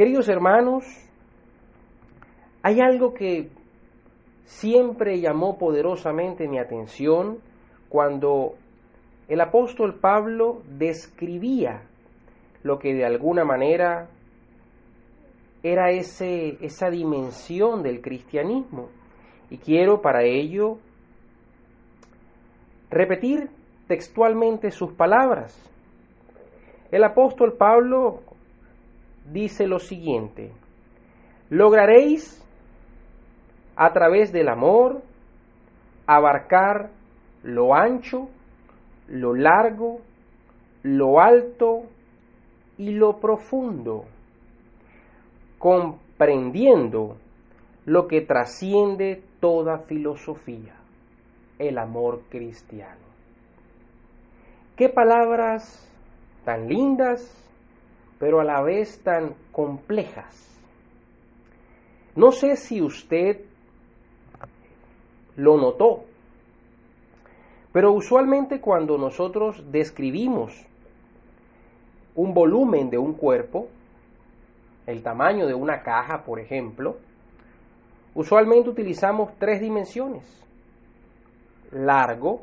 Queridos hermanos, hay algo que siempre llamó poderosamente mi atención cuando el apóstol Pablo describía lo que de alguna manera era ese, esa dimensión del cristianismo. Y quiero para ello repetir textualmente sus palabras. El apóstol Pablo dice lo siguiente, lograréis a través del amor abarcar lo ancho, lo largo, lo alto y lo profundo, comprendiendo lo que trasciende toda filosofía, el amor cristiano. Qué palabras tan lindas, pero a la vez tan complejas. No sé si usted lo notó, pero usualmente cuando nosotros describimos un volumen de un cuerpo, el tamaño de una caja, por ejemplo, usualmente utilizamos tres dimensiones. Largo,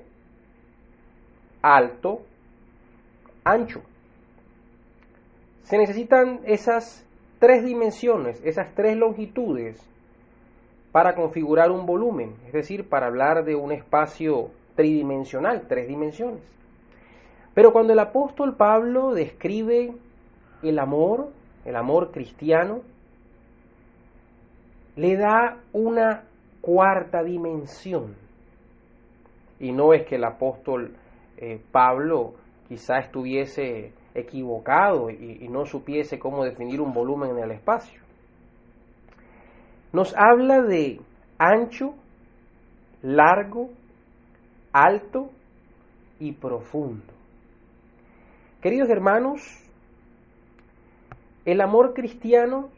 alto, ancho. Se necesitan esas tres dimensiones, esas tres longitudes para configurar un volumen, es decir, para hablar de un espacio tridimensional, tres dimensiones. Pero cuando el apóstol Pablo describe el amor, el amor cristiano, le da una cuarta dimensión. Y no es que el apóstol eh, Pablo quizá estuviese equivocado y, no supiese cómo definir un volumen en el espacio. Nos habla de ancho, largo, alto y profundo. Queridos hermanos, el amor cristiano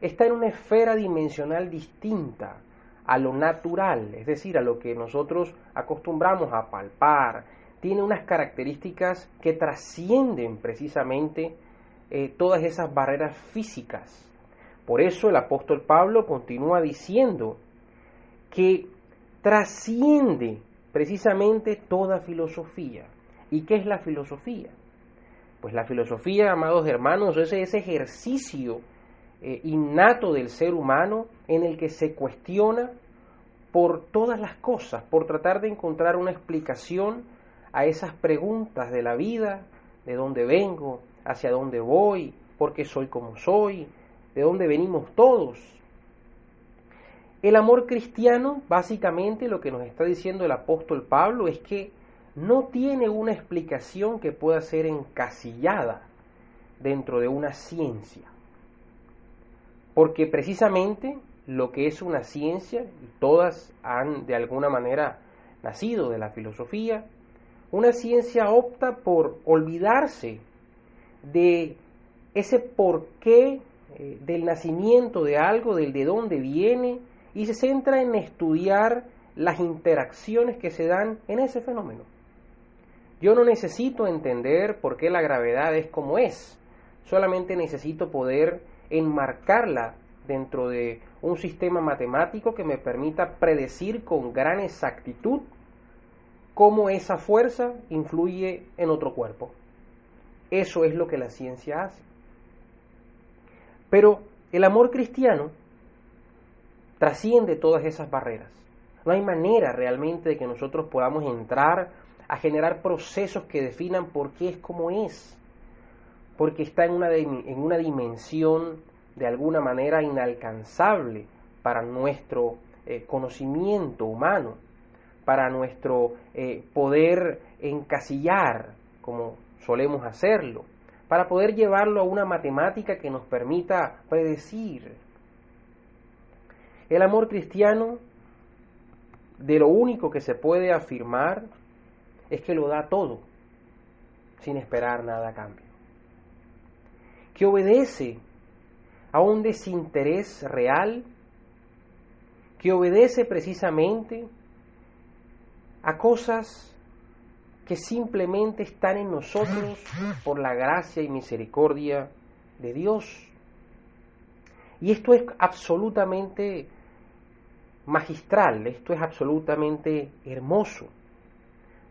está en una esfera dimensional distinta a lo natural, es decir, a lo que nosotros acostumbramos a palpar, tiene unas características que trascienden precisamente eh, todas esas barreras físicas. Por eso el apóstol Pablo continúa diciendo que trasciende precisamente toda filosofía. ¿Y qué es la filosofía? Pues la filosofía, amados hermanos, es ese ejercicio eh, innato del ser humano en el que se cuestiona por todas las cosas, por tratar de encontrar una explicación a esas preguntas de la vida, de dónde vengo, hacia dónde voy, por qué soy como soy, de dónde venimos todos. El amor cristiano, básicamente lo que nos está diciendo el apóstol Pablo es que no tiene una explicación que pueda ser encasillada dentro de una ciencia. Porque precisamente lo que es una ciencia, todas han de alguna manera nacido de la filosofía, una ciencia opta por olvidarse de ese porqué eh, del nacimiento de algo, del de dónde viene, y se centra en estudiar las interacciones que se dan en ese fenómeno. Yo no necesito entender por qué la gravedad es como es, solamente necesito poder enmarcarla dentro de un sistema matemático que me permita predecir con gran exactitud cómo esa fuerza influye en otro cuerpo. Eso es lo que la ciencia hace. Pero el amor cristiano trasciende todas esas barreras. No hay manera realmente de que nosotros podamos entrar a generar procesos que definan por qué es como es, porque está en una, en una dimensión de alguna manera inalcanzable para nuestro eh, conocimiento humano para nuestro eh, poder encasillar, como solemos hacerlo, para poder llevarlo a una matemática que nos permita predecir. El amor cristiano, de lo único que se puede afirmar, es que lo da todo, sin esperar nada a cambio. Que obedece a un desinterés real, que obedece precisamente a cosas que simplemente están en nosotros por la gracia y misericordia de Dios. Y esto es absolutamente magistral, esto es absolutamente hermoso.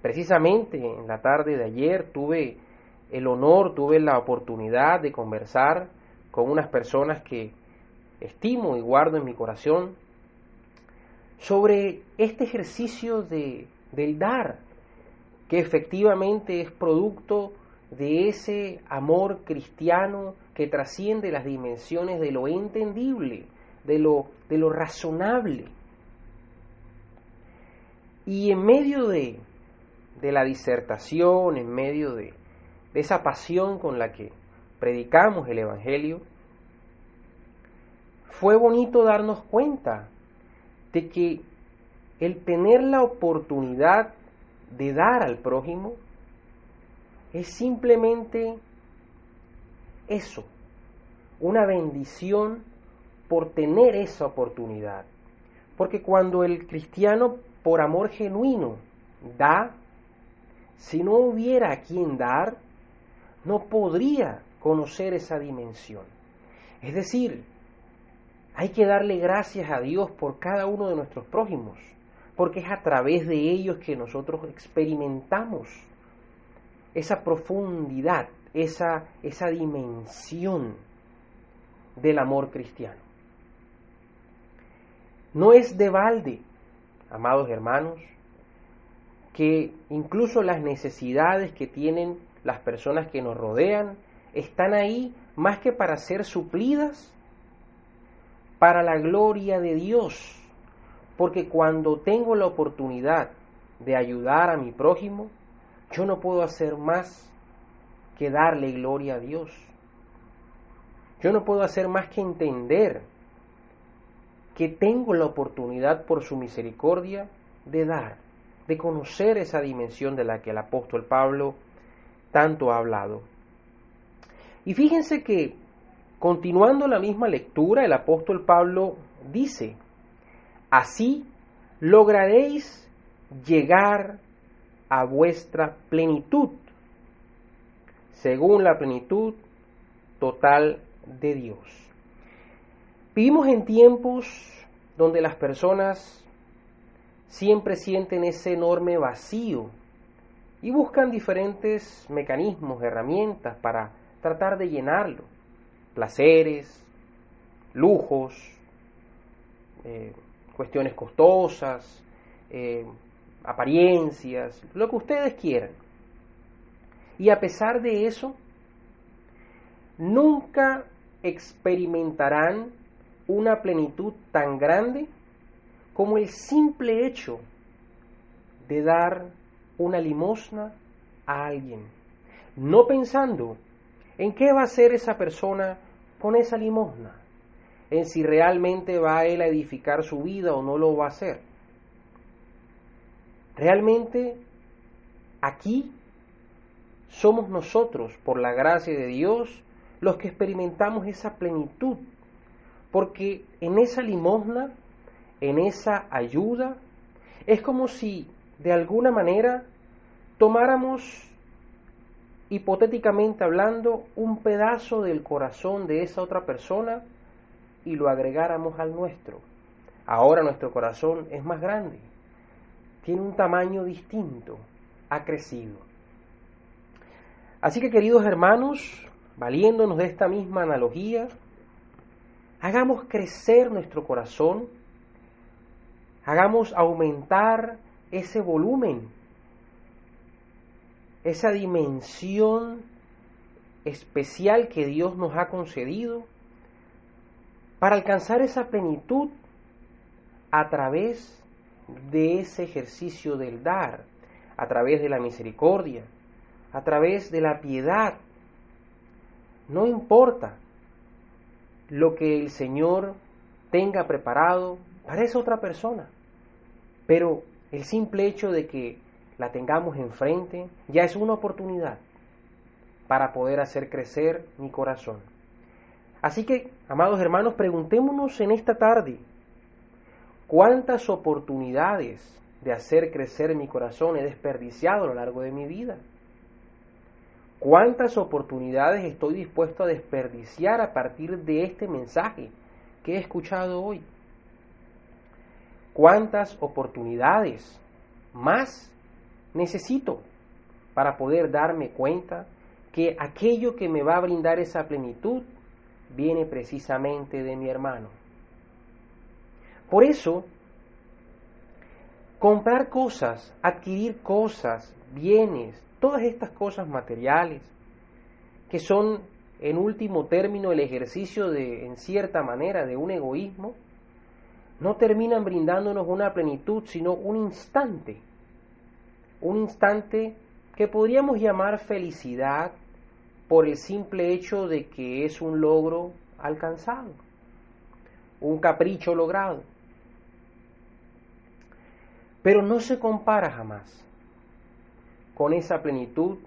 Precisamente en la tarde de ayer tuve el honor, tuve la oportunidad de conversar con unas personas que estimo y guardo en mi corazón sobre este ejercicio de, del dar, que efectivamente es producto de ese amor cristiano que trasciende las dimensiones de lo entendible, de lo, de lo razonable. Y en medio de, de la disertación, en medio de, de esa pasión con la que predicamos el Evangelio, fue bonito darnos cuenta de que el tener la oportunidad de dar al prójimo es simplemente eso, una bendición por tener esa oportunidad. Porque cuando el cristiano por amor genuino da, si no hubiera a quien dar, no podría conocer esa dimensión. Es decir, hay que darle gracias a Dios por cada uno de nuestros prójimos, porque es a través de ellos que nosotros experimentamos esa profundidad, esa, esa dimensión del amor cristiano. No es de balde, amados hermanos, que incluso las necesidades que tienen las personas que nos rodean están ahí más que para ser suplidas para la gloria de Dios. Porque cuando tengo la oportunidad de ayudar a mi prójimo, yo no puedo hacer más que darle gloria a Dios. Yo no puedo hacer más que entender que tengo la oportunidad por su misericordia de dar, de conocer esa dimensión de la que el apóstol Pablo tanto ha hablado. Y fíjense que Continuando la misma lectura, el apóstol Pablo dice, así lograréis llegar a vuestra plenitud, según la plenitud total de Dios. Vivimos en tiempos donde las personas siempre sienten ese enorme vacío y buscan diferentes mecanismos, herramientas para tratar de llenarlo placeres, lujos, eh, cuestiones costosas, eh, apariencias, lo que ustedes quieran. Y a pesar de eso, nunca experimentarán una plenitud tan grande como el simple hecho de dar una limosna a alguien, no pensando ¿En qué va a ser esa persona con esa limosna? En si realmente va él a edificar su vida o no lo va a hacer. Realmente aquí somos nosotros, por la gracia de Dios, los que experimentamos esa plenitud. Porque en esa limosna, en esa ayuda, es como si de alguna manera tomáramos hipotéticamente hablando, un pedazo del corazón de esa otra persona y lo agregáramos al nuestro. Ahora nuestro corazón es más grande, tiene un tamaño distinto, ha crecido. Así que queridos hermanos, valiéndonos de esta misma analogía, hagamos crecer nuestro corazón, hagamos aumentar ese volumen esa dimensión especial que Dios nos ha concedido para alcanzar esa plenitud a través de ese ejercicio del dar, a través de la misericordia, a través de la piedad. No importa lo que el Señor tenga preparado para esa otra persona, pero el simple hecho de que la tengamos enfrente, ya es una oportunidad para poder hacer crecer mi corazón. Así que, amados hermanos, preguntémonos en esta tarde, ¿cuántas oportunidades de hacer crecer mi corazón he desperdiciado a lo largo de mi vida? ¿Cuántas oportunidades estoy dispuesto a desperdiciar a partir de este mensaje que he escuchado hoy. ¿Cuántas oportunidades más necesito para poder darme cuenta que aquello que me va a brindar esa plenitud viene precisamente de mi hermano? Por eso, comprar cosas, adquirir cosas, bienes, todas estas cosas materiales, que son en último término el ejercicio de, en cierta manera, de un egoísmo, no terminan brindándonos una plenitud, sino un instante, un instante que podríamos llamar felicidad por el simple hecho de que es un logro alcanzado, un capricho logrado. Pero no se compara jamás con esa plenitud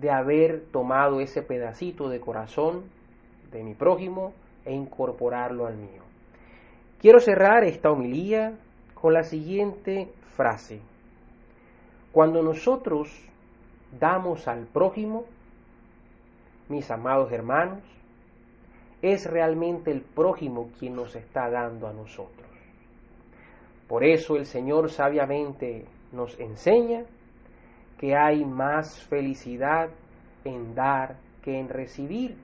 de haber tomado ese pedacito de corazón de mi prójimo e incorporarlo al mío. Quiero cerrar esta homilía con la siguiente frase. Cuando nosotros damos al prójimo, mis amados hermanos, es realmente el prójimo quien nos está dando a nosotros. Por eso el Señor sabiamente nos enseña que hay más felicidad en dar que en recibir.